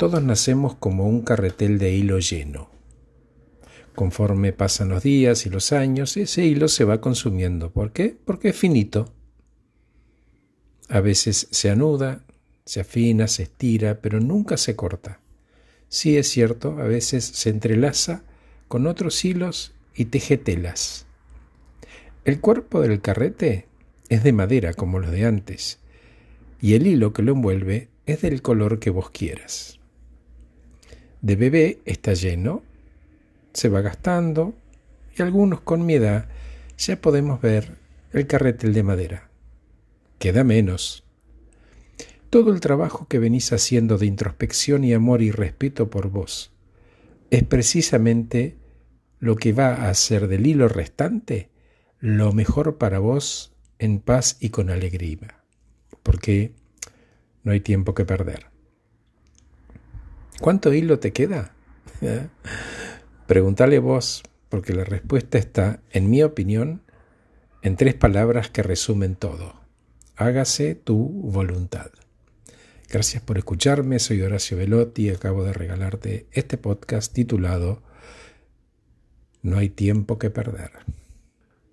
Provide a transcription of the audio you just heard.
Todos nacemos como un carretel de hilo lleno. Conforme pasan los días y los años, ese hilo se va consumiendo. ¿Por qué? Porque es finito. A veces se anuda, se afina, se estira, pero nunca se corta. Sí es cierto, a veces se entrelaza con otros hilos y teje telas. El cuerpo del carrete es de madera como los de antes, y el hilo que lo envuelve es del color que vos quieras. De bebé está lleno, se va gastando y algunos con mi edad ya podemos ver el carretel de madera. Queda menos. Todo el trabajo que venís haciendo de introspección y amor y respeto por vos es precisamente lo que va a hacer del hilo restante lo mejor para vos en paz y con alegría, porque no hay tiempo que perder. ¿Cuánto hilo te queda? Pregúntale vos, porque la respuesta está, en mi opinión, en tres palabras que resumen todo. Hágase tu voluntad. Gracias por escucharme, soy Horacio Velotti y acabo de regalarte este podcast titulado No hay tiempo que perder.